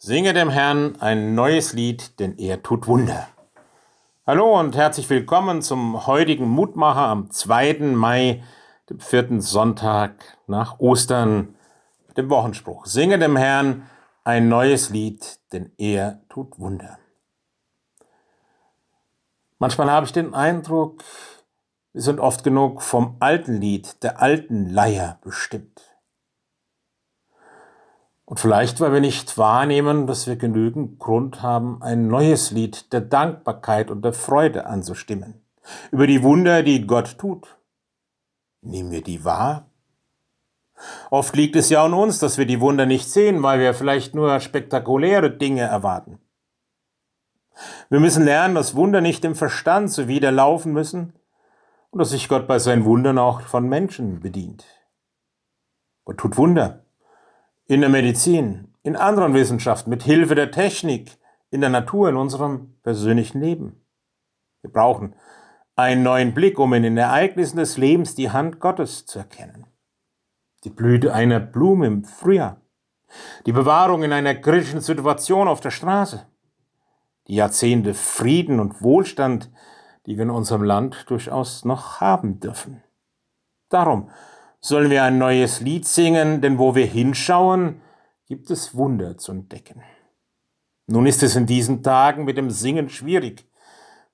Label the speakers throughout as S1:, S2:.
S1: Singe dem Herrn ein neues Lied, denn er tut Wunder. Hallo und herzlich willkommen zum heutigen Mutmacher am 2. Mai, dem vierten Sonntag nach Ostern, dem Wochenspruch. Singe dem Herrn ein neues Lied, denn er tut Wunder. Manchmal habe ich den Eindruck, wir sind oft genug vom alten Lied, der alten Leier bestimmt. Und vielleicht, weil wir nicht wahrnehmen, dass wir genügend Grund haben, ein neues Lied der Dankbarkeit und der Freude anzustimmen. Über die Wunder, die Gott tut. Nehmen wir die wahr? Oft liegt es ja an uns, dass wir die Wunder nicht sehen, weil wir vielleicht nur spektakuläre Dinge erwarten. Wir müssen lernen, dass Wunder nicht im Verstand so wieder laufen müssen und dass sich Gott bei seinen Wundern auch von Menschen bedient. Gott tut Wunder in der Medizin, in anderen Wissenschaften, mit Hilfe der Technik, in der Natur, in unserem persönlichen Leben. Wir brauchen einen neuen Blick, um in den Ereignissen des Lebens die Hand Gottes zu erkennen. Die Blüte einer Blume im Frühjahr, die Bewahrung in einer kritischen Situation auf der Straße, die Jahrzehnte Frieden und Wohlstand, die wir in unserem Land durchaus noch haben dürfen. Darum sollen wir ein neues Lied singen, denn wo wir hinschauen, gibt es Wunder zu entdecken. Nun ist es in diesen Tagen mit dem Singen schwierig.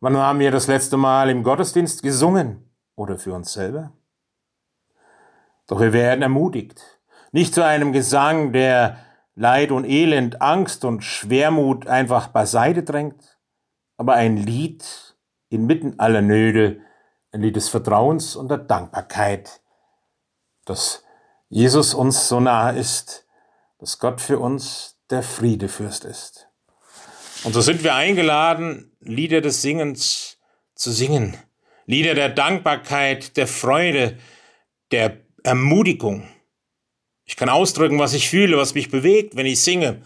S1: Wann haben wir das letzte Mal im Gottesdienst gesungen oder für uns selber? Doch wir werden ermutigt, nicht zu einem Gesang, der Leid und Elend, Angst und Schwermut einfach beiseite drängt, aber ein Lied inmitten aller Nöte, ein Lied des Vertrauens und der Dankbarkeit, dass Jesus uns so nahe ist, dass Gott für uns der Friedefürst ist. Und so sind wir eingeladen, Lieder des Singens zu singen. Lieder der Dankbarkeit, der Freude, der Ermutigung. Ich kann ausdrücken, was ich fühle, was mich bewegt, wenn ich singe.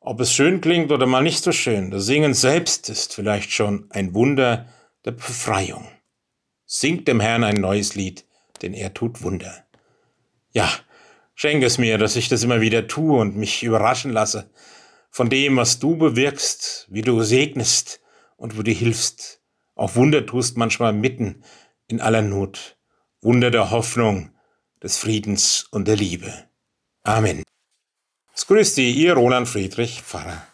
S1: Ob es schön klingt oder mal nicht so schön. Das Singen selbst ist vielleicht schon ein Wunder der Befreiung. Singt dem Herrn ein neues Lied, denn er tut Wunder. Ja, schenke es mir, dass ich das immer wieder tue und mich überraschen lasse von dem, was du bewirkst, wie du segnest und wo du hilfst. Auch Wunder tust manchmal mitten in aller Not. Wunder der Hoffnung, des Friedens und der Liebe. Amen. Es grüßt Sie, Ihr Roland Friedrich Pfarrer.